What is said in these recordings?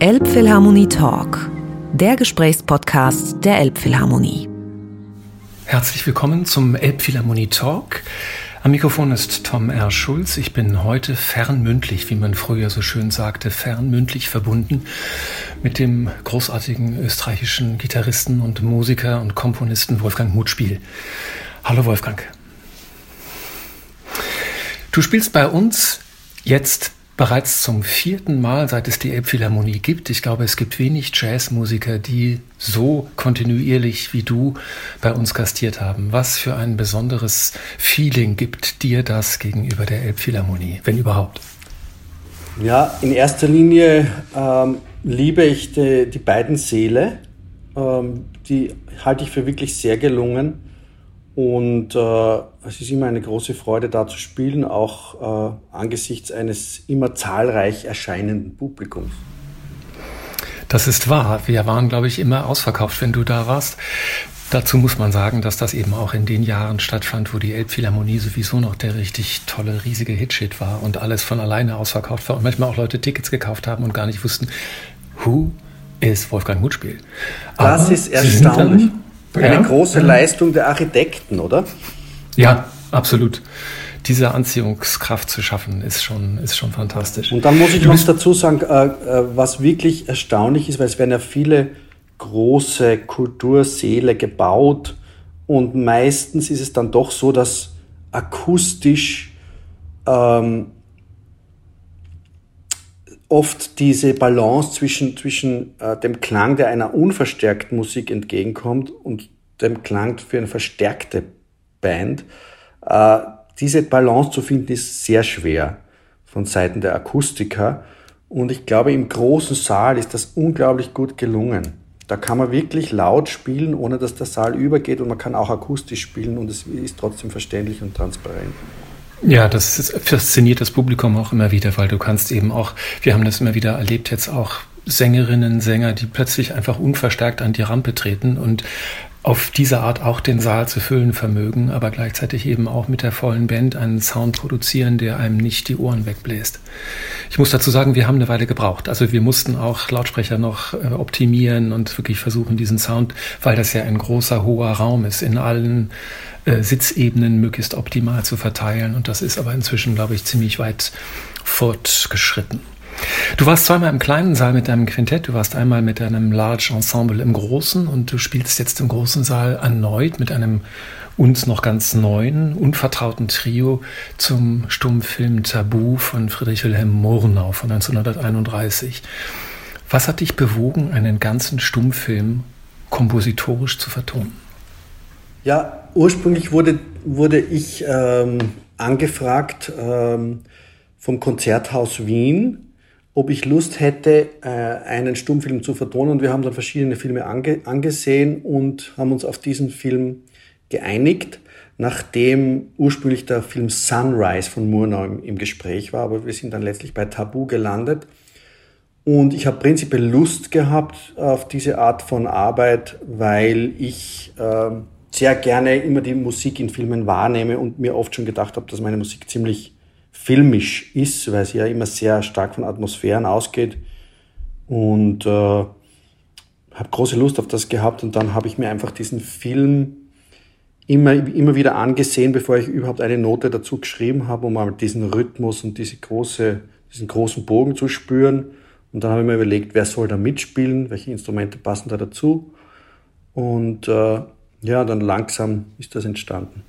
Elbphilharmonie Talk, der Gesprächspodcast der Elbphilharmonie. Herzlich willkommen zum Elbphilharmonie Talk. Am Mikrofon ist Tom R. Schulz. Ich bin heute fernmündlich, wie man früher so schön sagte, fernmündlich verbunden mit dem großartigen österreichischen Gitarristen und Musiker und Komponisten Wolfgang Mutspiel. Hallo Wolfgang. Du spielst bei uns jetzt bereits zum vierten Mal, seit es die Elbphilharmonie gibt. Ich glaube, es gibt wenig Jazzmusiker, die so kontinuierlich wie du bei uns gastiert haben. Was für ein besonderes Feeling gibt dir das gegenüber der Elbphilharmonie, wenn überhaupt? Ja, in erster Linie ähm, liebe ich die, die beiden Seele. Ähm, die halte ich für wirklich sehr gelungen. Und äh, es ist immer eine große Freude, da zu spielen, auch äh, angesichts eines immer zahlreich erscheinenden Publikums. Das ist wahr. Wir waren, glaube ich, immer ausverkauft, wenn du da warst. Dazu muss man sagen, dass das eben auch in den Jahren stattfand, wo die Elbphilharmonie sowieso noch der richtig tolle, riesige Hitshit war und alles von alleine ausverkauft war und manchmal auch Leute Tickets gekauft haben und gar nicht wussten, who ist Wolfgang Mutspiel. Das ist erstaunlich. Eine ja, große ja. Leistung der Architekten, oder? Ja, absolut. Diese Anziehungskraft zu schaffen, ist schon, ist schon fantastisch. Und dann muss ich noch dazu sagen, äh, äh, was wirklich erstaunlich ist, weil es werden ja viele große Kultursäle gebaut und meistens ist es dann doch so, dass akustisch ähm, oft diese Balance zwischen, zwischen äh, dem Klang, der einer unverstärkten Musik entgegenkommt, und dem Klang für eine verstärkte Band, äh, diese Balance zu finden, ist sehr schwer von Seiten der Akustiker. Und ich glaube, im großen Saal ist das unglaublich gut gelungen. Da kann man wirklich laut spielen, ohne dass der Saal übergeht und man kann auch akustisch spielen und es ist trotzdem verständlich und transparent. Ja, das fasziniert das Publikum auch immer wieder, weil du kannst eben auch, wir haben das immer wieder erlebt, jetzt auch Sängerinnen, Sänger, die plötzlich einfach unverstärkt an die Rampe treten und auf diese Art auch den Saal zu füllen vermögen, aber gleichzeitig eben auch mit der vollen Band einen Sound produzieren, der einem nicht die Ohren wegbläst. Ich muss dazu sagen, wir haben eine Weile gebraucht. Also wir mussten auch Lautsprecher noch äh, optimieren und wirklich versuchen, diesen Sound, weil das ja ein großer, hoher Raum ist, in allen äh, Sitzebenen möglichst optimal zu verteilen. Und das ist aber inzwischen, glaube ich, ziemlich weit fortgeschritten. Du warst zweimal im kleinen Saal mit deinem Quintett, du warst einmal mit deinem Large Ensemble im großen und du spielst jetzt im großen Saal erneut mit einem uns noch ganz neuen, unvertrauten Trio zum Stummfilm Tabu von Friedrich Wilhelm Murnau von 1931. Was hat dich bewogen, einen ganzen Stummfilm kompositorisch zu vertonen? Ja, ursprünglich wurde, wurde ich ähm, angefragt ähm, vom Konzerthaus Wien, ob ich Lust hätte, äh, einen Stummfilm zu vertonen. Und wir haben dann verschiedene Filme ange angesehen und haben uns auf diesen Film geeinigt, nachdem ursprünglich der Film Sunrise von Murnau im, im Gespräch war. Aber wir sind dann letztlich bei Tabu gelandet. Und ich habe prinzipiell Lust gehabt auf diese Art von Arbeit, weil ich äh, sehr gerne immer die Musik in Filmen wahrnehme und mir oft schon gedacht habe, dass meine Musik ziemlich filmisch ist, weil sie ja immer sehr stark von Atmosphären ausgeht. Und äh, habe große Lust auf das gehabt und dann habe ich mir einfach diesen Film immer, immer wieder angesehen, bevor ich überhaupt eine Note dazu geschrieben habe, um mal diesen Rhythmus und diese große, diesen großen Bogen zu spüren. Und dann habe ich mir überlegt, wer soll da mitspielen, welche Instrumente passen da dazu. Und äh, ja, dann langsam ist das entstanden.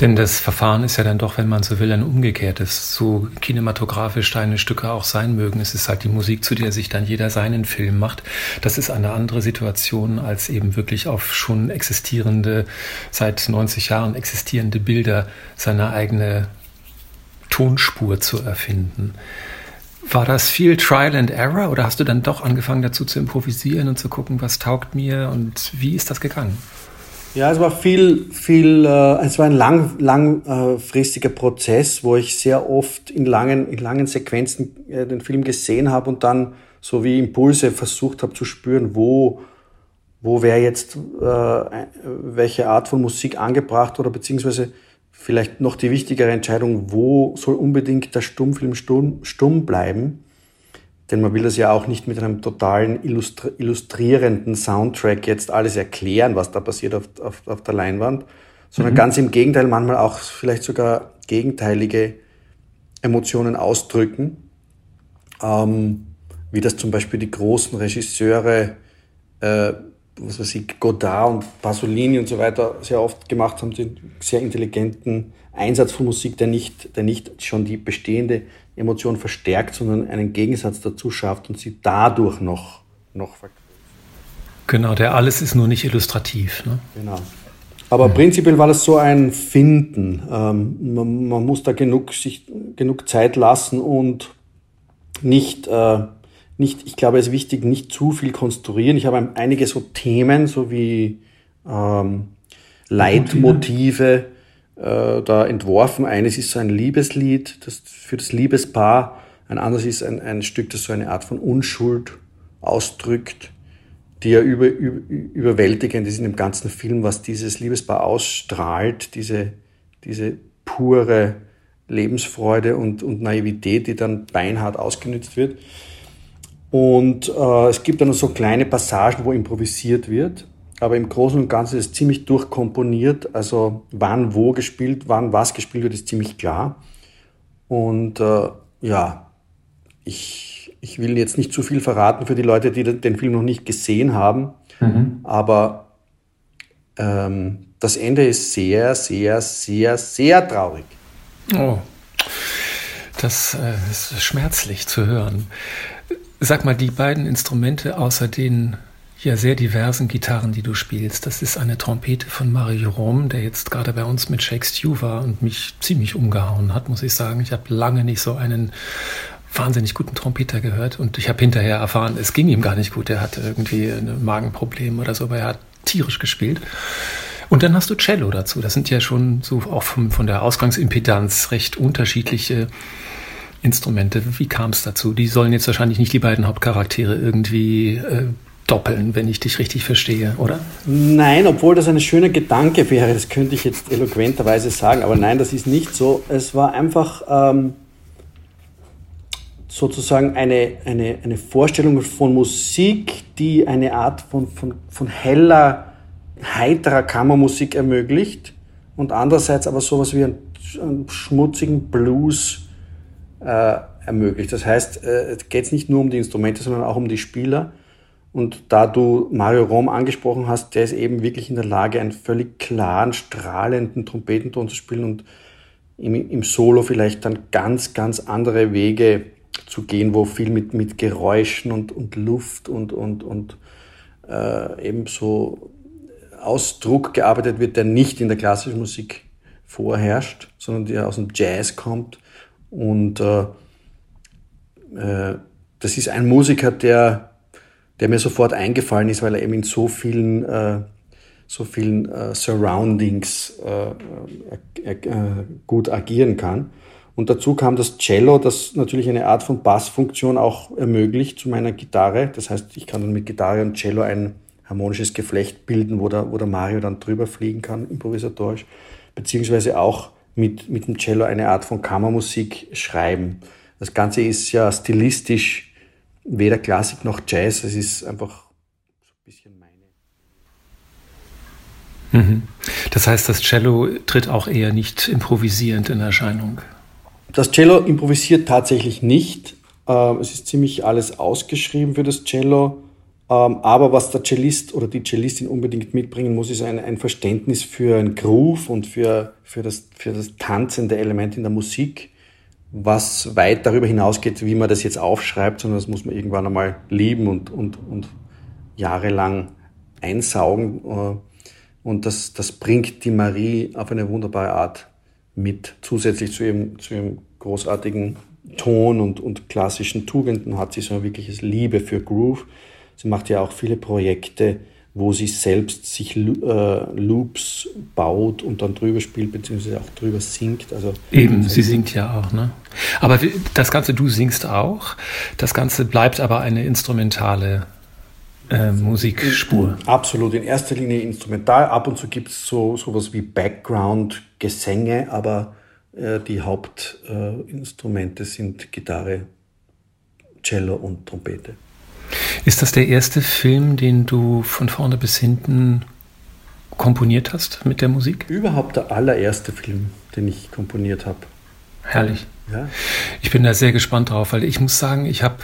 Denn das Verfahren ist ja dann doch, wenn man so will, ein umgekehrtes. So kinematografisch deine Stücke auch sein mögen. Es ist halt die Musik, zu der sich dann jeder seinen Film macht. Das ist eine andere Situation, als eben wirklich auf schon existierende, seit 90 Jahren existierende Bilder seine eigene Tonspur zu erfinden. War das viel Trial and Error oder hast du dann doch angefangen dazu zu improvisieren und zu gucken, was taugt mir und wie ist das gegangen? Ja, es war viel, viel, äh, es war ein lang, langfristiger Prozess, wo ich sehr oft in langen, in langen Sequenzen äh, den Film gesehen habe und dann so wie Impulse versucht habe zu spüren, wo, wo wäre jetzt äh, welche Art von Musik angebracht oder beziehungsweise vielleicht noch die wichtigere Entscheidung, wo soll unbedingt der Stummfilm stumm, stumm bleiben. Denn man will das ja auch nicht mit einem totalen illustri illustrierenden Soundtrack jetzt alles erklären, was da passiert auf, auf, auf der Leinwand, sondern mhm. ganz im Gegenteil, manchmal auch vielleicht sogar gegenteilige Emotionen ausdrücken, ähm, wie das zum Beispiel die großen Regisseure, äh, was weiß ich, Godard und Pasolini und so weiter sehr oft gemacht haben, den sehr intelligenten Einsatz von Musik, der nicht, der nicht schon die bestehende Emotion verstärkt, sondern einen Gegensatz dazu schafft und sie dadurch noch, noch vergrößert. Genau, der alles ist nur nicht illustrativ. Ne? Genau. Aber mhm. prinzipiell war das so ein Finden. Ähm, man, man, muss da genug, sich, genug Zeit lassen und nicht, äh, nicht, ich glaube, es ist wichtig, nicht zu viel konstruieren. Ich habe einige so Themen, so wie ähm, Leitmotive äh, da entworfen. Eines ist so ein Liebeslied das für das Liebespaar. Ein anderes ist ein, ein Stück, das so eine Art von Unschuld ausdrückt die ja über, über, überwältigend ist in dem ganzen Film, was dieses Liebespaar ausstrahlt, diese, diese pure Lebensfreude und, und Naivität, die dann beinhart ausgenützt wird. Und äh, es gibt dann so kleine Passagen, wo improvisiert wird, aber im Großen und Ganzen ist es ziemlich durchkomponiert. Also wann wo gespielt, wann was gespielt wird, ist ziemlich klar. Und äh, ja, ich ich will jetzt nicht zu viel verraten für die Leute, die den Film noch nicht gesehen haben, mhm. aber ähm, das Ende ist sehr, sehr, sehr, sehr traurig. Oh, das äh, ist schmerzlich zu hören. Sag mal, die beiden Instrumente außer den ja sehr diversen Gitarren, die du spielst. Das ist eine Trompete von Mario Rom, der jetzt gerade bei uns mit Shake Stew war und mich ziemlich umgehauen hat, muss ich sagen. Ich habe lange nicht so einen wahnsinnig guten Trompeter gehört und ich habe hinterher erfahren, es ging ihm gar nicht gut. Er hatte irgendwie ein Magenproblem oder so, aber er hat tierisch gespielt. Und dann hast du Cello dazu. Das sind ja schon so auch vom, von der Ausgangsimpedanz recht unterschiedliche Instrumente. Wie kam es dazu? Die sollen jetzt wahrscheinlich nicht die beiden Hauptcharaktere irgendwie äh, doppeln, wenn ich dich richtig verstehe, oder? Nein, obwohl das ein schöner Gedanke wäre, das könnte ich jetzt eloquenterweise sagen, aber nein, das ist nicht so. Es war einfach ähm, sozusagen eine, eine, eine Vorstellung von Musik, die eine Art von, von, von heller, heiterer Kammermusik ermöglicht und andererseits aber sowas wie einen, schmutzigen Blues äh, ermöglicht. Das heißt, äh, es geht nicht nur um die Instrumente, sondern auch um die Spieler. Und da du Mario Rom angesprochen hast, der ist eben wirklich in der Lage, einen völlig klaren, strahlenden Trompetenton zu spielen und im, im Solo vielleicht dann ganz, ganz andere Wege zu gehen, wo viel mit, mit Geräuschen und, und Luft und, und, und äh, eben so Ausdruck gearbeitet wird, der nicht in der klassischen Musik vorherrscht, sondern der aus dem Jazz kommt. Und äh, äh, das ist ein Musiker, der, der mir sofort eingefallen ist, weil er eben in so vielen, äh, so vielen äh, Surroundings äh, äh, äh gut agieren kann. Und dazu kam das Cello, das natürlich eine Art von Bassfunktion auch ermöglicht zu meiner Gitarre. Das heißt, ich kann dann mit Gitarre und Cello ein harmonisches Geflecht bilden, wo der, wo der Mario dann drüber fliegen kann, improvisatorisch. Beziehungsweise auch mit, mit dem Cello eine Art von Kammermusik schreiben. Das Ganze ist ja stilistisch weder Klassik noch Jazz. Es ist einfach so ein bisschen meine. Mhm. Das heißt, das Cello tritt auch eher nicht improvisierend in Erscheinung. Das Cello improvisiert tatsächlich nicht. Ähm, es ist ziemlich alles ausgeschrieben für das Cello. Ähm, aber was der Cellist oder die Cellistin unbedingt mitbringen muss, ist ein, ein Verständnis für ein Groove und für, für, das, für das tanzende Element in der Musik, was weit darüber hinausgeht, wie man das jetzt aufschreibt, sondern das muss man irgendwann einmal lieben und, und, und jahrelang einsaugen. Äh, und das, das bringt die Marie auf eine wunderbare Art mit. Zusätzlich zu ihrem, zu ihrem großartigen Ton und, und klassischen Tugenden hat sie so ein wirkliches Liebe für Groove. Sie macht ja auch viele Projekte, wo sie selbst sich äh, Loops baut und dann drüber spielt, beziehungsweise auch drüber singt. Also Eben, sie singt ja auch, ne? Aber das Ganze, du singst auch. Das Ganze bleibt aber eine instrumentale äh, Musikspur. Absolut, in erster Linie instrumental. Ab und zu gibt es so sowas wie Background-Gesänge, aber äh, die Hauptinstrumente sind Gitarre, Cello und Trompete. Ist das der erste Film, den du von vorne bis hinten komponiert hast mit der Musik? Überhaupt der allererste Film, den ich komponiert habe. Herrlich. Ja. Ich bin da sehr gespannt drauf, weil ich muss sagen, ich habe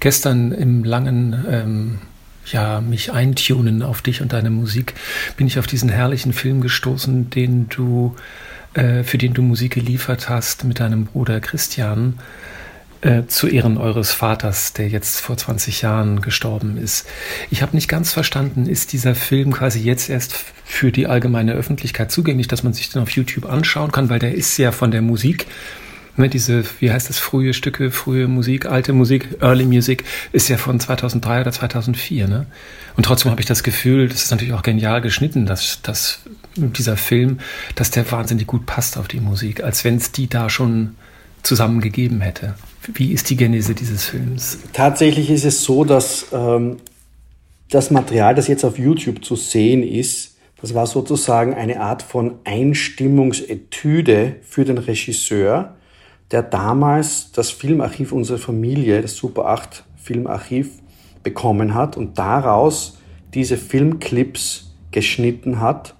gestern im langen ähm, ja, mich eintunen auf dich und deine Musik, bin ich auf diesen herrlichen Film gestoßen, den du, äh, für den du Musik geliefert hast mit deinem Bruder Christian äh, zu Ehren eures Vaters, der jetzt vor 20 Jahren gestorben ist. Ich habe nicht ganz verstanden, ist dieser Film quasi jetzt erst für die allgemeine Öffentlichkeit zugänglich, dass man sich den auf YouTube anschauen kann, weil der ist ja von der Musik Ne, diese, wie heißt das, frühe Stücke, frühe Musik, alte Musik, Early Music, ist ja von 2003 oder 2004. Ne? Und trotzdem habe ich das Gefühl, das ist natürlich auch genial geschnitten, dass, dass dieser Film, dass der wahnsinnig gut passt auf die Musik, als wenn es die da schon zusammen gegeben hätte. Wie ist die Genese dieses Films? Tatsächlich ist es so, dass ähm, das Material, das jetzt auf YouTube zu sehen ist, das war sozusagen eine Art von Einstimmungsetüde für den Regisseur, der damals das Filmarchiv unserer Familie, das Super 8 Filmarchiv, bekommen hat und daraus diese Filmclips geschnitten hat.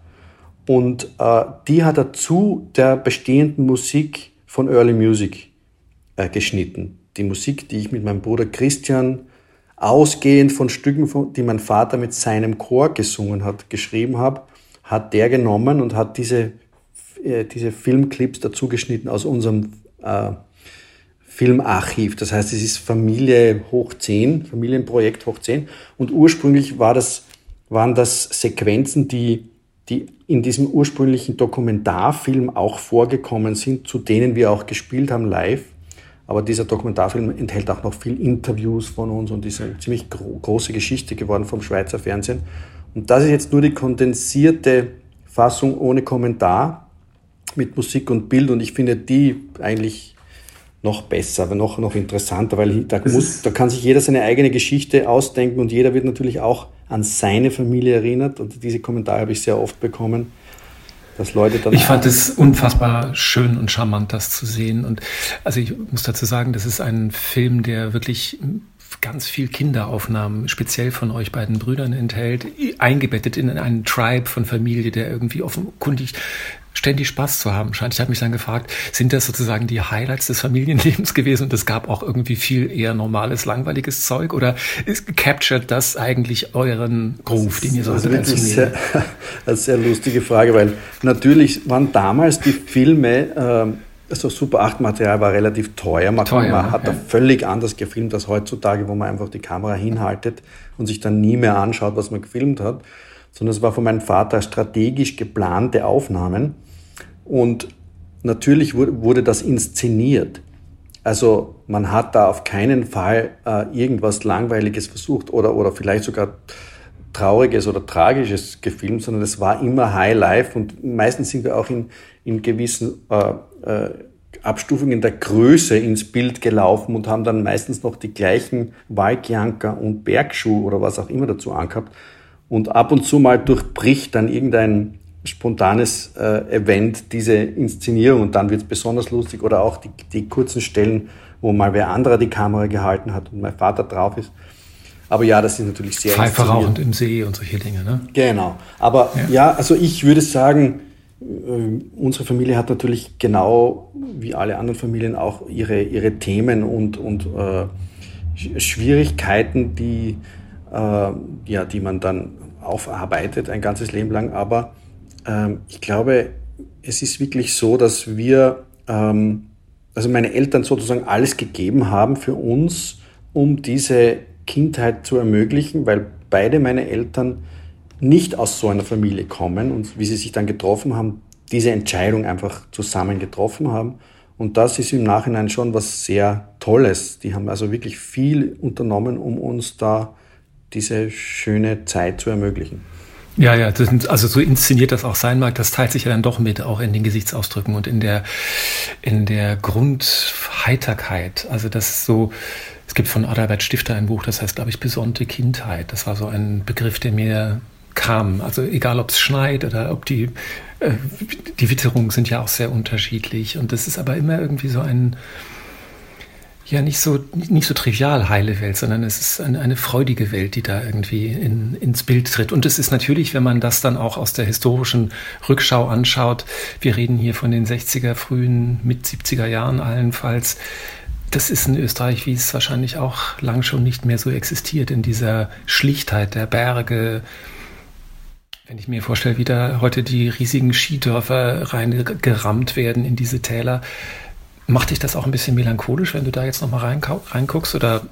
Und äh, die hat er zu der bestehenden Musik von Early Music äh, geschnitten. Die Musik, die ich mit meinem Bruder Christian ausgehend von Stücken, die mein Vater mit seinem Chor gesungen hat, geschrieben habe, hat der genommen und hat diese, äh, diese Filmclips dazu geschnitten aus unserem äh, Filmarchiv. Das heißt, es ist Familie hoch 10, Familienprojekt hoch 10. Und ursprünglich war das, waren das Sequenzen, die, die in diesem ursprünglichen Dokumentarfilm auch vorgekommen sind, zu denen wir auch gespielt haben live. Aber dieser Dokumentarfilm enthält auch noch viel Interviews von uns und ist eine ziemlich gro große Geschichte geworden vom Schweizer Fernsehen. Und das ist jetzt nur die kondensierte Fassung ohne Kommentar mit Musik und Bild und ich finde die eigentlich noch besser, aber noch, noch interessanter, weil da, muss, da kann sich jeder seine eigene Geschichte ausdenken und jeder wird natürlich auch an seine Familie erinnert und diese Kommentare habe ich sehr oft bekommen. Dass Leute dann ich fand es unfassbar schön und charmant, das zu sehen. Und also ich muss dazu sagen, das ist ein Film, der wirklich ganz viel Kinderaufnahmen, speziell von euch beiden Brüdern enthält, eingebettet in einen Tribe von Familie, der irgendwie offenkundig ständig Spaß zu haben scheint. Ich habe mich dann gefragt, sind das sozusagen die Highlights des Familienlebens gewesen und es gab auch irgendwie viel eher normales, langweiliges Zeug oder ist, captured das eigentlich euren Groove, den ihr so hattet als Sehr, eine sehr lustige Frage, weil natürlich waren damals die Filme, äh, also Super 8 Material war relativ teuer. Man, teuer, man hat ja. da völlig anders gefilmt als heutzutage, wo man einfach die Kamera hinhaltet und sich dann nie mehr anschaut, was man gefilmt hat. Sondern es war von meinem Vater strategisch geplante Aufnahmen. Und natürlich wurde das inszeniert. Also man hat da auf keinen Fall äh, irgendwas Langweiliges versucht oder, oder vielleicht sogar Trauriges oder Tragisches gefilmt, sondern es war immer High Life und meistens sind wir auch in, in gewissen äh, äh, Abstufungen der Größe ins Bild gelaufen und haben dann meistens noch die gleichen Waldjanker und Bergschuh oder was auch immer dazu angehabt. Und ab und zu mal durchbricht dann irgendein spontanes äh, Event, diese Inszenierung und dann wird es besonders lustig oder auch die, die kurzen Stellen, wo mal wer anderer die Kamera gehalten hat und mein Vater drauf ist. Aber ja, das ist natürlich sehr Pfeife rauchend im See und solche Dinge, ne? Genau. Aber ja, ja also ich würde sagen, äh, unsere Familie hat natürlich genau wie alle anderen Familien auch ihre, ihre Themen und, und äh, Schwierigkeiten, die, ja, die man dann aufarbeitet ein ganzes Leben lang. Aber ähm, ich glaube, es ist wirklich so, dass wir, ähm, also meine Eltern sozusagen alles gegeben haben für uns, um diese Kindheit zu ermöglichen, weil beide meine Eltern nicht aus so einer Familie kommen und wie sie sich dann getroffen haben, diese Entscheidung einfach zusammen getroffen haben. Und das ist im Nachhinein schon was sehr Tolles. Die haben also wirklich viel unternommen, um uns da diese schöne Zeit zu ermöglichen. Ja, ja, sind, also so inszeniert das auch sein mag, das teilt sich ja dann doch mit, auch in den Gesichtsausdrücken und in der, in der Grundheiterkeit. Also das ist so, es gibt von Adalbert Stifter ein Buch, das heißt, glaube ich, besonnte Kindheit. Das war so ein Begriff, der mir kam. Also egal, ob es schneit oder ob die, äh, die Witterungen sind ja auch sehr unterschiedlich. Und das ist aber immer irgendwie so ein, ja nicht so, nicht so trivial heile Welt, sondern es ist eine, eine freudige Welt, die da irgendwie in, ins Bild tritt. Und es ist natürlich, wenn man das dann auch aus der historischen Rückschau anschaut, wir reden hier von den 60er, frühen, mit 70er Jahren allenfalls, das ist in Österreich, wie es wahrscheinlich auch lang schon nicht mehr so existiert, in dieser Schlichtheit der Berge. Wenn ich mir vorstelle, wie da heute die riesigen Skidörfer reingerammt werden in diese Täler, Macht dich das auch ein bisschen melancholisch, wenn du da jetzt nochmal reinguckst oder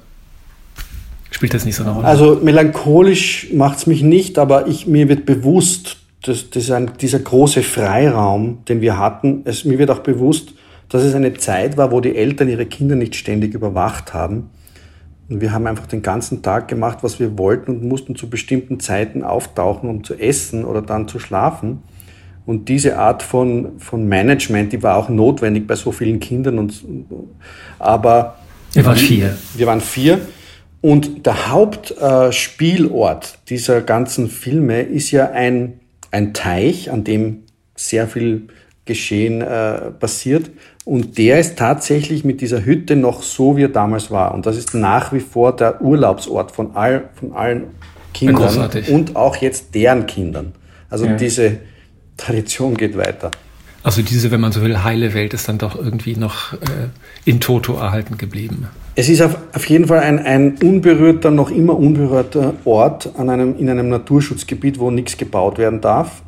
spielt das nicht so eine Rolle? Also melancholisch macht es mich nicht, aber ich, mir wird bewusst, dass, dass ein, dieser große Freiraum, den wir hatten, es, mir wird auch bewusst, dass es eine Zeit war, wo die Eltern ihre Kinder nicht ständig überwacht haben. Und wir haben einfach den ganzen Tag gemacht, was wir wollten und mussten zu bestimmten Zeiten auftauchen, um zu essen oder dann zu schlafen. Und diese Art von, von Management, die war auch notwendig bei so vielen Kindern. Und, aber wir waren vier. Wir waren vier. Und der Hauptspielort äh, dieser ganzen Filme ist ja ein, ein Teich, an dem sehr viel Geschehen äh, passiert. Und der ist tatsächlich mit dieser Hütte noch so, wie er damals war. Und das ist nach wie vor der Urlaubsort von, all, von allen Kindern und auch jetzt deren Kindern. Also ja. diese Tradition geht weiter. Also diese, wenn man so will, heile Welt ist dann doch irgendwie noch äh, in Toto erhalten geblieben. Es ist auf, auf jeden Fall ein, ein unberührter, noch immer unberührter Ort an einem, in einem Naturschutzgebiet, wo nichts gebaut werden darf.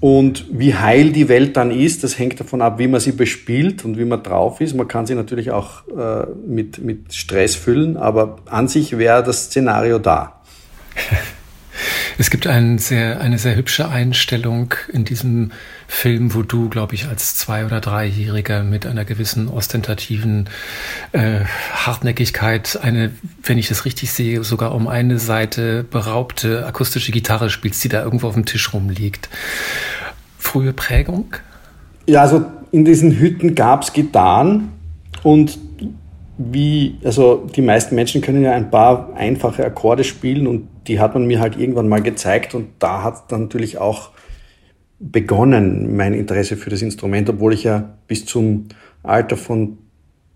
Und wie heil die Welt dann ist, das hängt davon ab, wie man sie bespielt und wie man drauf ist. Man kann sie natürlich auch äh, mit, mit Stress füllen, aber an sich wäre das Szenario da. Es gibt ein sehr, eine sehr hübsche Einstellung in diesem Film, wo du, glaube ich, als Zwei- oder Dreijähriger mit einer gewissen ostentativen äh, Hartnäckigkeit eine, wenn ich das richtig sehe, sogar um eine Seite beraubte akustische Gitarre spielst, die da irgendwo auf dem Tisch rumliegt. Frühe Prägung? Ja, also in diesen Hütten gab es Gitarren und wie, also die meisten Menschen können ja ein paar einfache Akkorde spielen und die hat man mir halt irgendwann mal gezeigt und da hat dann natürlich auch begonnen mein Interesse für das Instrument, obwohl ich ja bis zum Alter von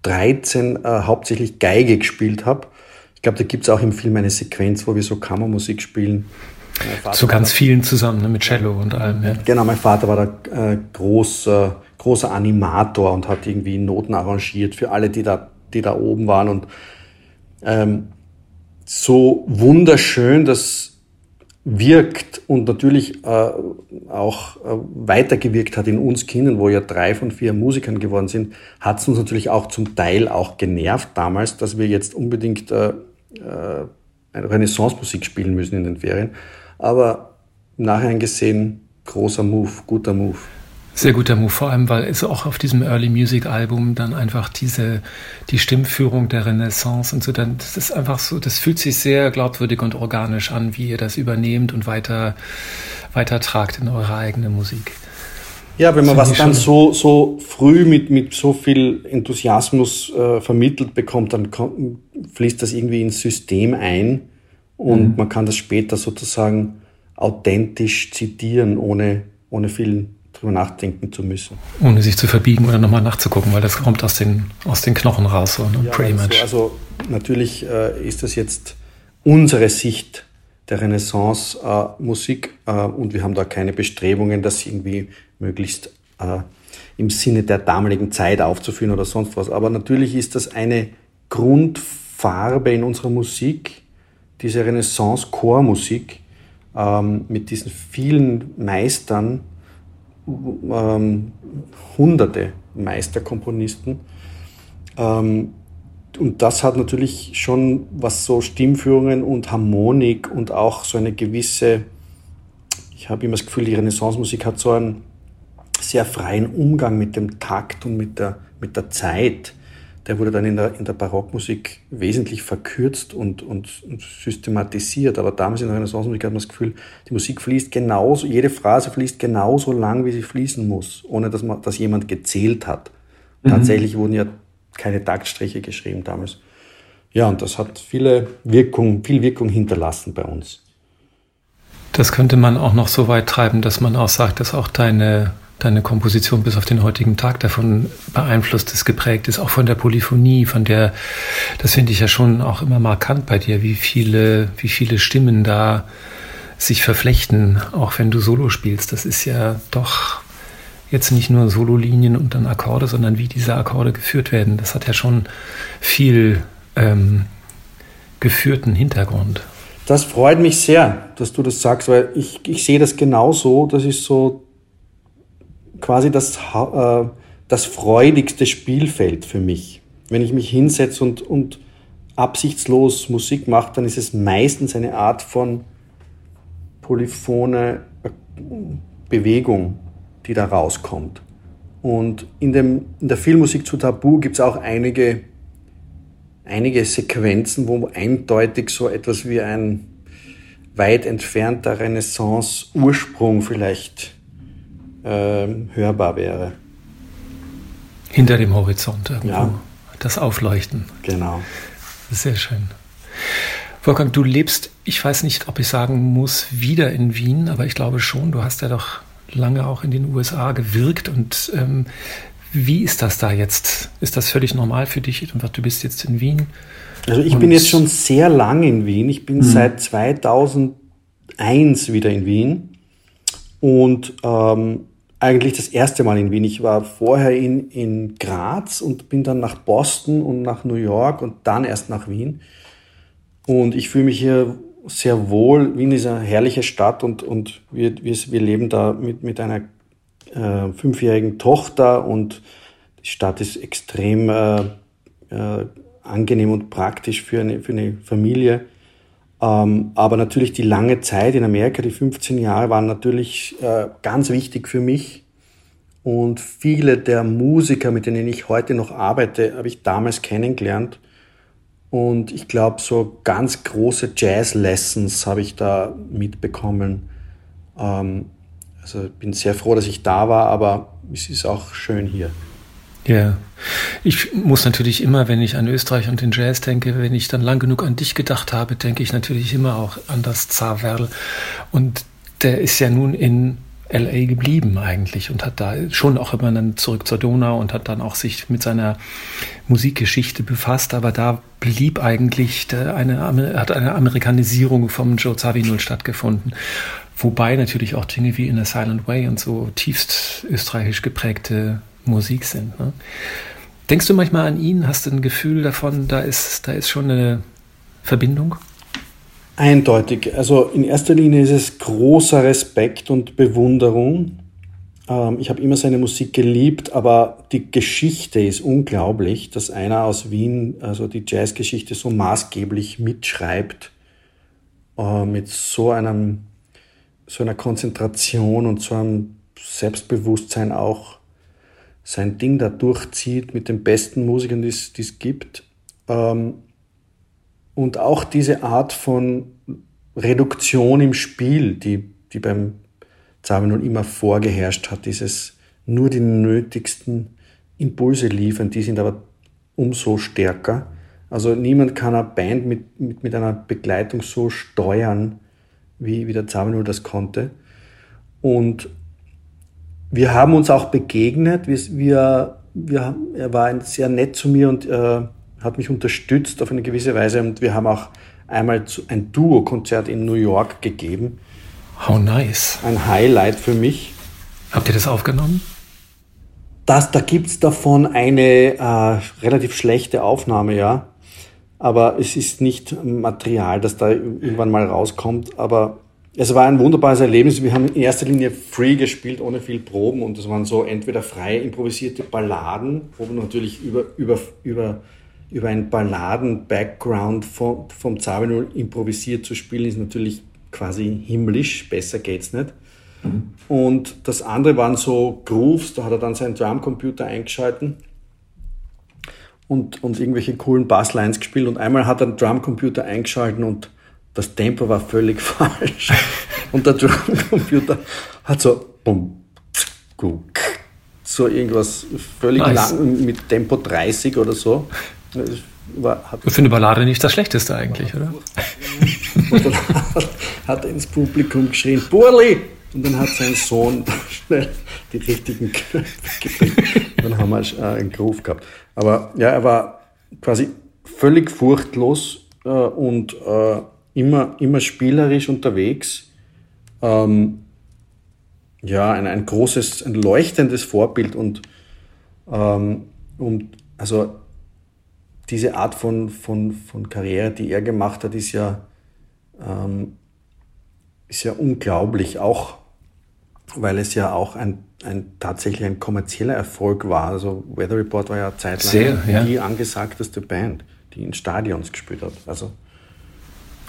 13 äh, hauptsächlich Geige gespielt habe. Ich glaube, da gibt es auch im Film eine Sequenz, wo wir so Kammermusik spielen. Zu ganz vielen zusammen, ne, mit Cello und allem. Ja. Genau, mein Vater war da äh, groß, äh, großer Animator und hat irgendwie Noten arrangiert für alle, die da die da oben waren und ähm, so wunderschön das wirkt und natürlich äh, auch äh, weitergewirkt hat in uns Kindern, wo ja drei von vier Musikern geworden sind, hat es uns natürlich auch zum Teil auch genervt damals, dass wir jetzt unbedingt äh, äh, Renaissance-Musik spielen müssen in den Ferien. Aber nachher gesehen, großer Move, guter Move. Sehr guter Move, vor allem, weil es auch auf diesem Early Music Album dann einfach diese, die Stimmführung der Renaissance und so, dann, das ist einfach so, das fühlt sich sehr glaubwürdig und organisch an, wie ihr das übernehmt und weiter, weiter tragt in eure eigene Musik. Ja, wenn man was dann so, so früh mit, mit so viel Enthusiasmus äh, vermittelt bekommt, dann kommt, fließt das irgendwie ins System ein und mhm. man kann das später sozusagen authentisch zitieren, ohne, ohne viel drüber nachdenken zu müssen. Ohne sich zu verbiegen oder nochmal nachzugucken, weil das kommt aus den, aus den Knochen raus. So, ne? ja, Pretty also, much. Also natürlich äh, ist das jetzt unsere Sicht der Renaissance-Musik äh, äh, und wir haben da keine Bestrebungen, das irgendwie möglichst äh, im Sinne der damaligen Zeit aufzuführen oder sonst was. Aber natürlich ist das eine Grundfarbe in unserer Musik, diese Renaissance-Chormusik ähm, mit diesen vielen Meistern, ähm, hunderte Meisterkomponisten. Ähm, und das hat natürlich schon, was so Stimmführungen und Harmonik und auch so eine gewisse, ich habe immer das Gefühl, die Renaissance-Musik hat so einen sehr freien Umgang mit dem Takt und mit der, mit der Zeit der wurde dann in der, in der Barockmusik wesentlich verkürzt und, und, und systematisiert. Aber damals in der Renaissance-Musik hat man das Gefühl, die Musik fließt genauso, jede Phrase fließt genauso lang, wie sie fließen muss, ohne dass, man, dass jemand gezählt hat. Mhm. Tatsächlich wurden ja keine Taktstriche geschrieben damals. Ja, und das hat viele Wirkung, viel Wirkung hinterlassen bei uns. Das könnte man auch noch so weit treiben, dass man auch sagt, dass auch deine deine Komposition bis auf den heutigen Tag davon beeinflusst ist, geprägt ist, auch von der Polyphonie, von der, das finde ich ja schon auch immer markant bei dir, wie viele, wie viele Stimmen da sich verflechten, auch wenn du Solo spielst. Das ist ja doch jetzt nicht nur Sololinien und dann Akkorde, sondern wie diese Akkorde geführt werden. Das hat ja schon viel ähm, geführten Hintergrund. Das freut mich sehr, dass du das sagst, weil ich, ich sehe das genauso. Das ist so quasi das, äh, das freudigste Spielfeld für mich. Wenn ich mich hinsetze und, und absichtslos Musik mache, dann ist es meistens eine Art von polyphone äh, Bewegung, die da rauskommt. Und in, dem, in der Filmmusik zu Tabu gibt es auch einige, einige Sequenzen, wo eindeutig so etwas wie ein weit entfernter Renaissance-Ursprung vielleicht hörbar wäre. Hinter dem Horizont irgendwo. Ja. Das Aufleuchten. Genau. Sehr schön. Wolfgang, du lebst, ich weiß nicht, ob ich sagen muss, wieder in Wien, aber ich glaube schon, du hast ja doch lange auch in den USA gewirkt und ähm, wie ist das da jetzt? Ist das völlig normal für dich? Du bist jetzt in Wien. Also ich bin jetzt schon sehr lange in Wien. Ich bin mhm. seit 2001 wieder in Wien und ähm, eigentlich das erste Mal in Wien. Ich war vorher in, in Graz und bin dann nach Boston und nach New York und dann erst nach Wien. Und ich fühle mich hier sehr wohl. Wien ist eine herrliche Stadt und, und wir, wir, wir leben da mit, mit einer äh, fünfjährigen Tochter und die Stadt ist extrem äh, äh, angenehm und praktisch für eine, für eine Familie. Ähm, aber natürlich die lange Zeit in Amerika, die 15 Jahre, waren natürlich äh, ganz wichtig für mich. Und viele der Musiker, mit denen ich heute noch arbeite, habe ich damals kennengelernt. Und ich glaube, so ganz große Jazz-Lessons habe ich da mitbekommen. Ähm, also bin sehr froh, dass ich da war, aber es ist auch schön hier. Ja, ich muss natürlich immer, wenn ich an Österreich und den Jazz denke, wenn ich dann lang genug an dich gedacht habe, denke ich natürlich immer auch an das Zaverl. Und der ist ja nun in LA geblieben eigentlich und hat da schon auch immer dann zurück zur Donau und hat dann auch sich mit seiner Musikgeschichte befasst, aber da blieb eigentlich eine, hat eine Amerikanisierung vom Joe Zawinul stattgefunden. Wobei natürlich auch Dinge wie In a Silent Way und so tiefst österreichisch geprägte Musik sind. Ne? Denkst du manchmal an ihn? Hast du ein Gefühl davon, da ist, da ist schon eine Verbindung? Eindeutig. Also in erster Linie ist es großer Respekt und Bewunderung. Ähm, ich habe immer seine Musik geliebt, aber die Geschichte ist unglaublich, dass einer aus Wien, also die Jazzgeschichte so maßgeblich mitschreibt, äh, mit so einem, so einer Konzentration und so einem Selbstbewusstsein auch sein Ding da durchzieht mit den besten Musikern, die es gibt. Ähm, und auch diese Art von Reduktion im Spiel, die, die beim Zabinul immer vorgeherrscht hat, dieses nur die nötigsten Impulse liefern, die sind aber umso stärker. Also niemand kann eine Band mit, mit, mit einer Begleitung so steuern, wie, wie der Zabinul das konnte. Und wir haben uns auch begegnet. Wir, wir, wir, er war sehr nett zu mir und äh, hat mich unterstützt auf eine gewisse Weise und wir haben auch einmal ein Duo-Konzert in New York gegeben. How nice. Ein Highlight für mich. Habt ihr das aufgenommen? Das, da gibt es davon eine äh, relativ schlechte Aufnahme, ja. Aber es ist nicht Material, das da irgendwann mal rauskommt. Aber es war ein wunderbares Erlebnis. Wir haben in erster Linie free gespielt, ohne viel Proben. Und das waren so entweder frei improvisierte Balladen, wo man natürlich über, über, über über einen Balladen-Background vom, vom Zabinul improvisiert zu spielen, ist natürlich quasi himmlisch, besser geht's nicht. Mhm. Und das andere waren so Grooves, da hat er dann seinen Drumcomputer eingeschalten und, und irgendwelche coolen Basslines gespielt. Und einmal hat er den Drumcomputer eingeschalten und das Tempo war völlig falsch. und der Drumcomputer hat so bum, so irgendwas völlig nice. lang mit Tempo 30 oder so. War, Für eine Ballade nicht das Schlechteste eigentlich, oder? hat er ins Publikum geschrien, Burli, und dann hat sein Sohn schnell die richtigen Knöpfe gedrückt. Dann haben wir äh, einen Groove gehabt. Aber ja, er war quasi völlig furchtlos äh, und äh, immer, immer spielerisch unterwegs. Ähm, ja, ein, ein großes, ein leuchtendes Vorbild und, ähm, und also diese Art von, von, von Karriere, die er gemacht hat, ist ja, ähm, ist ja unglaublich, auch weil es ja auch ein, ein tatsächlich ein kommerzieller Erfolg war. Also Weather Report war ja zeitlang Sehr, ja. die angesagteste Band, die in Stadions gespielt hat. Also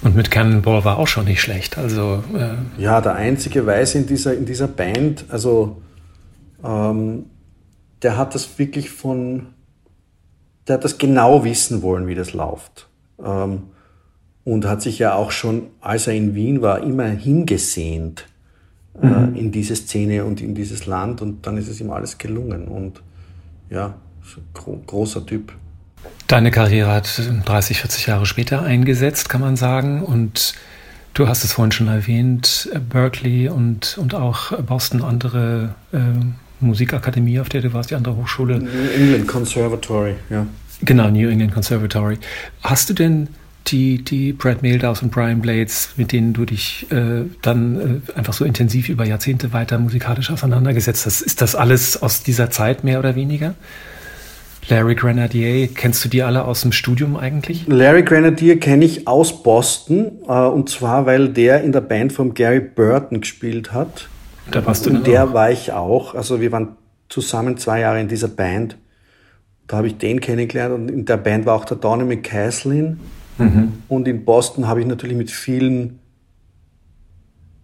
und mit Cannonball war auch schon nicht schlecht. Also, äh ja, der einzige Weiße in dieser, in dieser Band, also ähm, der hat das wirklich von, der hat das genau wissen wollen, wie das läuft. Ähm, und hat sich ja auch schon, als er in Wien war, immer hingesehnt äh, mhm. in diese Szene und in dieses Land und dann ist es ihm alles gelungen. Und ja, gro großer Typ. Deine Karriere hat 30, 40 Jahre später eingesetzt, kann man sagen. Und du hast es vorhin schon erwähnt, Berkeley und, und auch Boston, andere äh, Musikakademie, auf der du warst, die andere Hochschule. New England Conservatory, ja. Genau, New England Conservatory. Hast du denn die, die Brad Meldhaus und Brian Blades, mit denen du dich äh, dann äh, einfach so intensiv über Jahrzehnte weiter musikalisch auseinandergesetzt hast, ist das alles aus dieser Zeit mehr oder weniger? Larry Grenadier, kennst du die alle aus dem Studium eigentlich? Larry Grenadier kenne ich aus Boston äh, und zwar, weil der in der Band von Gary Burton gespielt hat. Da warst du Und der auch. war ich auch. Also wir waren zusammen zwei Jahre in dieser Band. Da habe ich den kennengelernt und in der Band war auch der Donny McCaslin. Mhm. Und in Boston habe ich natürlich mit vielen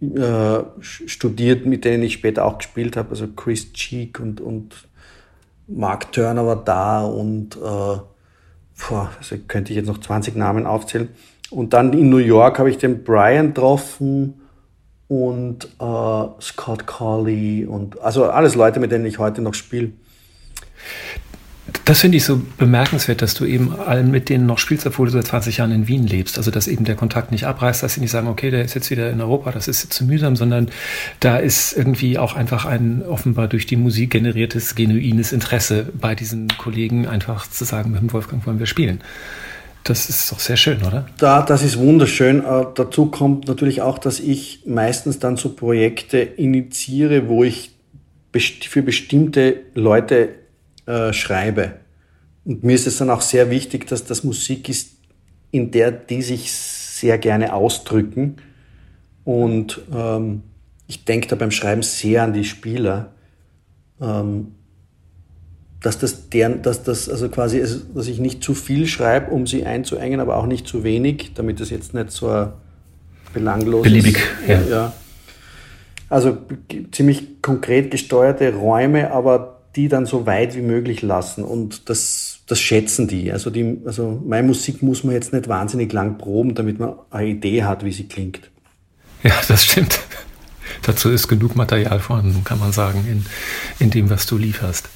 äh, studiert, mit denen ich später auch gespielt habe. Also Chris Cheek und, und Mark Turner war da und äh, boah, also könnte ich jetzt noch 20 Namen aufzählen. Und dann in New York habe ich den Brian getroffen und äh, Scott Colley und also alles Leute, mit denen ich heute noch spiele. Das finde ich so bemerkenswert, dass du eben allen mit denen noch spielst, obwohl du seit 20 Jahren in Wien lebst. Also, dass eben der Kontakt nicht abreißt, dass sie nicht sagen, okay, der ist jetzt wieder in Europa, das ist jetzt zu mühsam, sondern da ist irgendwie auch einfach ein offenbar durch die Musik generiertes, genuines Interesse bei diesen Kollegen, einfach zu sagen, mit dem Wolfgang wollen wir spielen. Das ist doch sehr schön, oder? Da, das ist wunderschön. Äh, dazu kommt natürlich auch, dass ich meistens dann so Projekte initiiere, wo ich best für bestimmte Leute äh, schreibe. Und mir ist es dann auch sehr wichtig, dass das Musik ist, in der die sich sehr gerne ausdrücken. Und ähm, ich denke da beim Schreiben sehr an die Spieler, ähm, dass das deren, dass das also quasi, ist, dass ich nicht zu viel schreibe, um sie einzuengen, aber auch nicht zu wenig, damit das jetzt nicht so ein belangloses. Beliebig, ja. ja. Also ziemlich konkret gesteuerte Räume, aber die dann so weit wie möglich lassen und das, das schätzen die. Also, die. also meine Musik muss man jetzt nicht wahnsinnig lang proben, damit man eine Idee hat, wie sie klingt. Ja, das stimmt. Dazu ist genug Material vorhanden, kann man sagen, in, in dem, was du lieferst.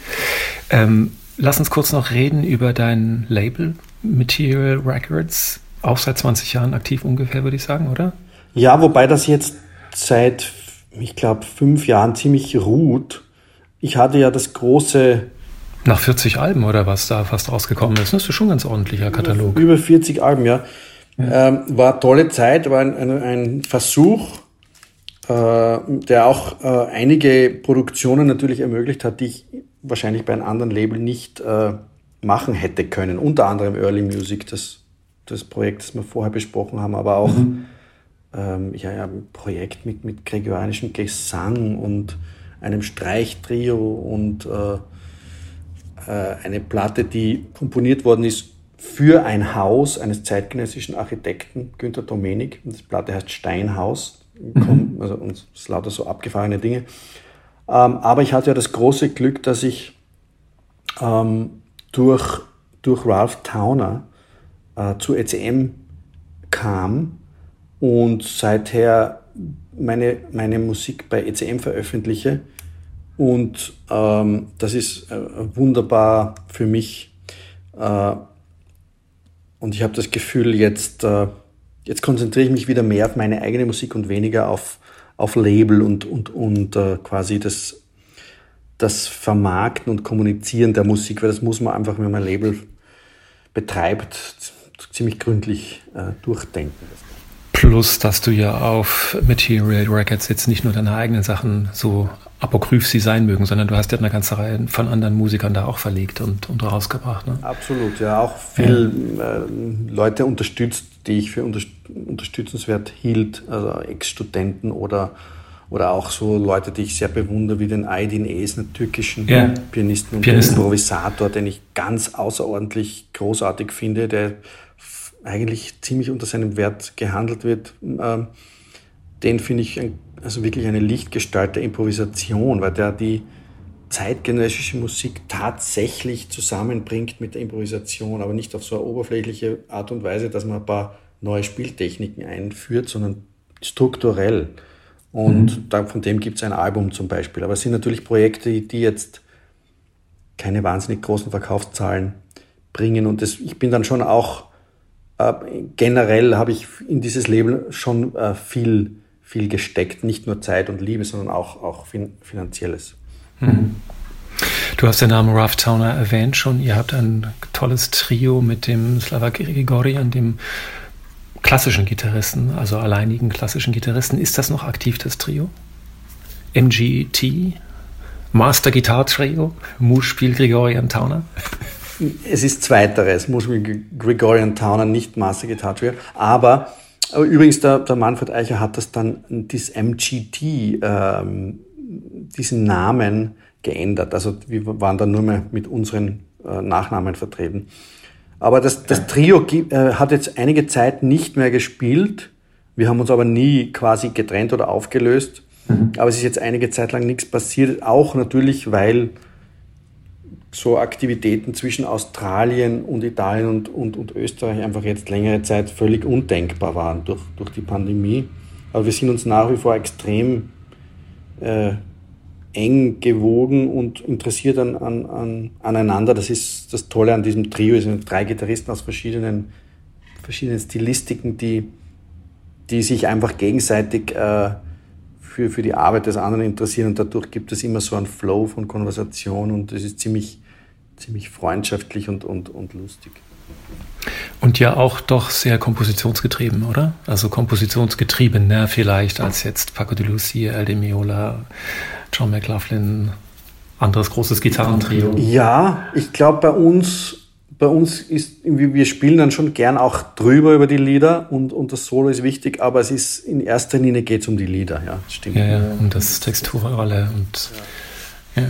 Ähm, lass uns kurz noch reden über dein Label Material Records. Auch seit 20 Jahren aktiv ungefähr, würde ich sagen, oder? Ja, wobei das jetzt seit, ich glaube, fünf Jahren ziemlich ruht ich hatte ja das große. Nach 40 Alben oder was da fast rausgekommen ist. Das ist schon ein ganz ordentlicher Katalog. Über 40 Alben, ja. ja. Ähm, war tolle Zeit, war ein, ein, ein Versuch, äh, der auch äh, einige Produktionen natürlich ermöglicht hat, die ich wahrscheinlich bei einem anderen Label nicht äh, machen hätte können. Unter anderem Early Music, das, das Projekt, das wir vorher besprochen haben, aber auch mhm. ähm, ja, ja, ein Projekt mit, mit gregorianischem Gesang und einem Streichtrio und äh, äh, eine Platte, die komponiert worden ist für ein Haus eines zeitgenössischen Architekten, Günter Domenik. Das Platte heißt Steinhaus. Mhm. Also und es ist lauter so abgefahrene Dinge. Ähm, aber ich hatte ja das große Glück, dass ich ähm, durch, durch Ralph Towner äh, zu ECM kam und seither meine, meine Musik bei ECM veröffentliche. Und ähm, das ist äh, wunderbar für mich. Äh, und ich habe das Gefühl, jetzt, äh, jetzt konzentriere ich mich wieder mehr auf meine eigene Musik und weniger auf auf Label und, und, und äh, quasi das, das Vermarkten und Kommunizieren der Musik, weil das muss man einfach, wenn man Label betreibt, ziemlich gründlich äh, durchdenken. Plus, dass du ja auf Material Records jetzt nicht nur deine eigenen Sachen so apokryph sie sein mögen, sondern du hast ja eine ganze Reihe von anderen Musikern da auch verlegt und, und rausgebracht. Ne? Absolut, ja. Auch viele ja. äh, Leute unterstützt, die ich für unter, unterstützenswert hielt, also Ex-Studenten oder, oder auch so Leute, die ich sehr bewundere, wie den Aydin Es, einen türkischen ja. Pianisten und Pianisten. Improvisator, den ich ganz außerordentlich großartig finde, der eigentlich ziemlich unter seinem Wert gehandelt wird. Ähm, den finde ich ein also wirklich eine Lichtgestalt der Improvisation, weil der die zeitgenössische Musik tatsächlich zusammenbringt mit der Improvisation, aber nicht auf so eine oberflächliche Art und Weise, dass man ein paar neue Spieltechniken einführt, sondern strukturell. Und mhm. von dem gibt es ein Album zum Beispiel. Aber es sind natürlich Projekte, die jetzt keine wahnsinnig großen Verkaufszahlen bringen. Und das, ich bin dann schon auch, äh, generell habe ich in dieses Label schon äh, viel viel gesteckt, nicht nur Zeit und Liebe, sondern auch, auch fin finanzielles. Mhm. Du hast den Namen Ralph Towner erwähnt schon. Ihr habt ein tolles Trio mit dem Slava Grigorian, dem klassischen Gitarristen, also alleinigen klassischen Gitarristen. Ist das noch aktiv, das Trio? MGT? Master Guitar Trio? Muspiel Gregorian Towner? Es ist zweiteres, Muspiel Gregorian Towner, nicht Master Guitar Trio. Aber aber übrigens, der, der Manfred Eicher hat das dann, das MGT, ähm, diesen Namen geändert. Also wir waren dann nur mehr mit unseren äh, Nachnamen vertreten. Aber das, das Trio äh, hat jetzt einige Zeit nicht mehr gespielt. Wir haben uns aber nie quasi getrennt oder aufgelöst. Mhm. Aber es ist jetzt einige Zeit lang nichts passiert. Auch natürlich, weil so Aktivitäten zwischen Australien und Italien und, und, und Österreich einfach jetzt längere Zeit völlig undenkbar waren durch, durch die Pandemie. Aber wir sind uns nach wie vor extrem äh, eng gewogen und interessiert an, an, an, aneinander. Das ist das Tolle an diesem Trio. Es sind drei Gitarristen aus verschiedenen, verschiedenen Stilistiken, die, die sich einfach gegenseitig äh, für, für die Arbeit des anderen interessieren und dadurch gibt es immer so einen Flow von Konversation und es ist ziemlich, ziemlich freundschaftlich und, und, und lustig. Und ja auch doch sehr kompositionsgetrieben, oder? Also kompositionsgetriebener vielleicht als jetzt Paco de Lucia, El de Miola, John McLaughlin, anderes großes Gitarrentrio. Ja, ich glaube bei uns bei uns ist, wir spielen dann schon gern auch drüber über die Lieder und, und das Solo ist wichtig, aber es ist in erster Linie geht es um die Lieder, ja, stimmt. Ja, ja, um das Texturrolle und ja. ja.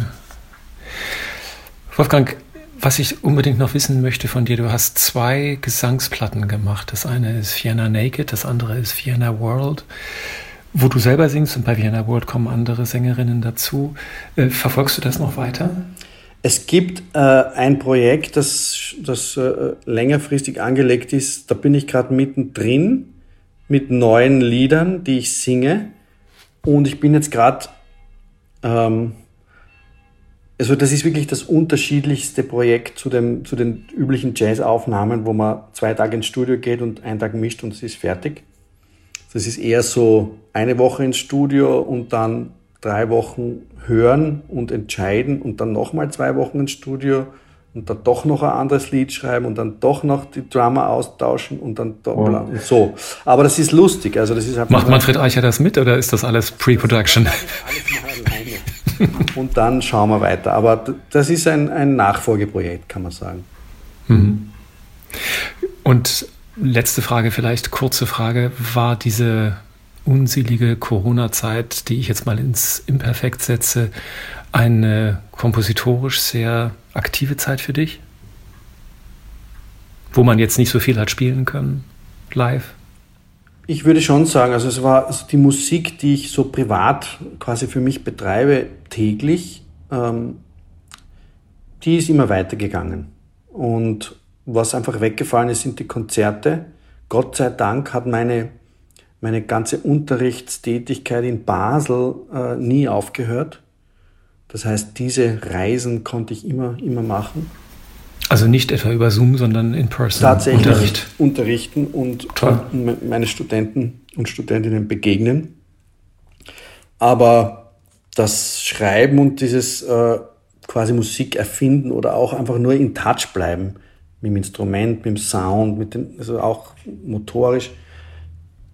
Wolfgang, was ich unbedingt noch wissen möchte von dir, du hast zwei Gesangsplatten gemacht. Das eine ist Vienna Naked, das andere ist Vienna World, wo du selber singst und bei Vienna World kommen andere Sängerinnen dazu. Äh, verfolgst du das noch weiter? Es gibt äh, ein Projekt, das, das äh, längerfristig angelegt ist. Da bin ich gerade mittendrin mit neuen Liedern, die ich singe. Und ich bin jetzt gerade, ähm, also das ist wirklich das unterschiedlichste Projekt zu, dem, zu den üblichen Jazz-Aufnahmen, wo man zwei Tage ins Studio geht und einen Tag mischt und es ist fertig. Das ist eher so eine Woche ins Studio und dann drei Wochen hören und entscheiden und dann nochmal zwei Wochen ins Studio und dann doch noch ein anderes Lied schreiben und dann doch noch die Drama austauschen und dann wow. und so. Aber das ist lustig. Also das ist Macht Manfred Eicher das mit oder ist das alles Pre-Production? Und dann schauen wir weiter. Aber das ist ein, ein Nachfolgeprojekt, kann man sagen. Mhm. Und letzte Frage, vielleicht kurze Frage. War diese unselige Corona-Zeit, die ich jetzt mal ins Imperfekt setze, eine kompositorisch sehr aktive Zeit für dich? Wo man jetzt nicht so viel hat spielen können, live? Ich würde schon sagen, also es war also die Musik, die ich so privat quasi für mich betreibe, täglich, ähm, die ist immer weitergegangen. Und was einfach weggefallen ist, sind die Konzerte. Gott sei Dank hat meine meine ganze Unterrichtstätigkeit in Basel äh, nie aufgehört. Das heißt, diese Reisen konnte ich immer, immer machen. Also nicht etwa über Zoom, sondern in person. Tatsächlich Unterricht. unterrichten und, und meine Studenten und Studentinnen begegnen. Aber das Schreiben und dieses äh, quasi Musik erfinden oder auch einfach nur in Touch bleiben mit dem Instrument, mit dem Sound, mit dem, also auch motorisch,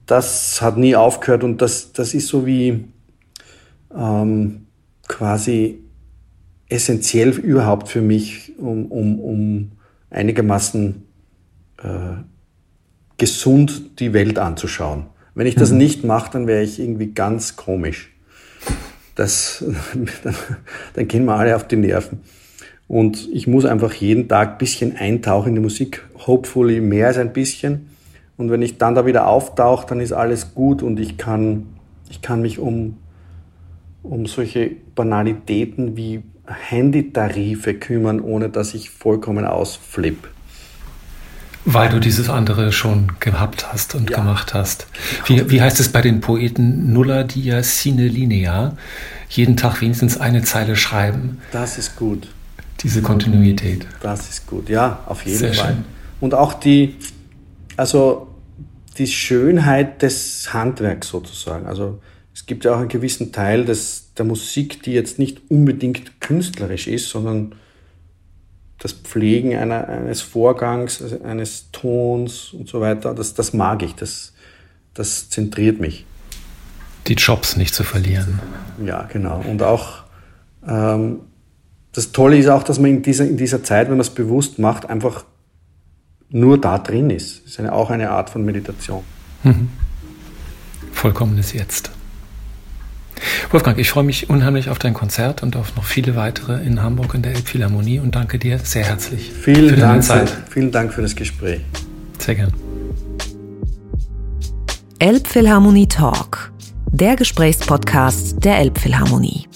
das hat nie aufgehört und das, das ist so wie ähm, quasi essentiell überhaupt für mich, um, um, um einigermaßen äh, gesund die Welt anzuschauen. Wenn ich das mhm. nicht mache, dann wäre ich irgendwie ganz komisch. Das, dann, dann gehen wir alle auf die Nerven. Und ich muss einfach jeden Tag ein bisschen eintauchen in die Musik, hopefully mehr als ein bisschen. Und wenn ich dann da wieder auftauche, dann ist alles gut und ich kann, ich kann mich um, um solche Banalitäten wie Handytarife kümmern, ohne dass ich vollkommen ausflippe. Weil du dieses andere schon gehabt hast und ja. gemacht hast. Wie, wie heißt es bei den Poeten Nulla dia sine linea? Jeden Tag wenigstens eine Zeile schreiben. Das ist gut. Diese Kontinuität. Das ist gut, ja, auf jeden Sehr Fall. Schön. Und auch die, also die Schönheit des Handwerks sozusagen. Also es gibt ja auch einen gewissen Teil des, der Musik, die jetzt nicht unbedingt künstlerisch ist, sondern das Pflegen einer, eines Vorgangs, also eines Tons und so weiter, das, das mag ich, das, das zentriert mich. Die Jobs nicht zu verlieren. Ja, genau. Und auch ähm, das Tolle ist auch, dass man in dieser, in dieser Zeit, wenn man es bewusst macht, einfach nur da drin ist. Das ist eine, auch eine Art von Meditation. Mhm. Vollkommenes Jetzt. Wolfgang, ich freue mich unheimlich auf dein Konzert und auf noch viele weitere in Hamburg in der Elbphilharmonie und danke dir sehr herzlich vielen für deine Dank Zeit. Für, vielen Dank für das Gespräch. Sehr gern. Elbphilharmonie Talk, der Gesprächspodcast der Elbphilharmonie.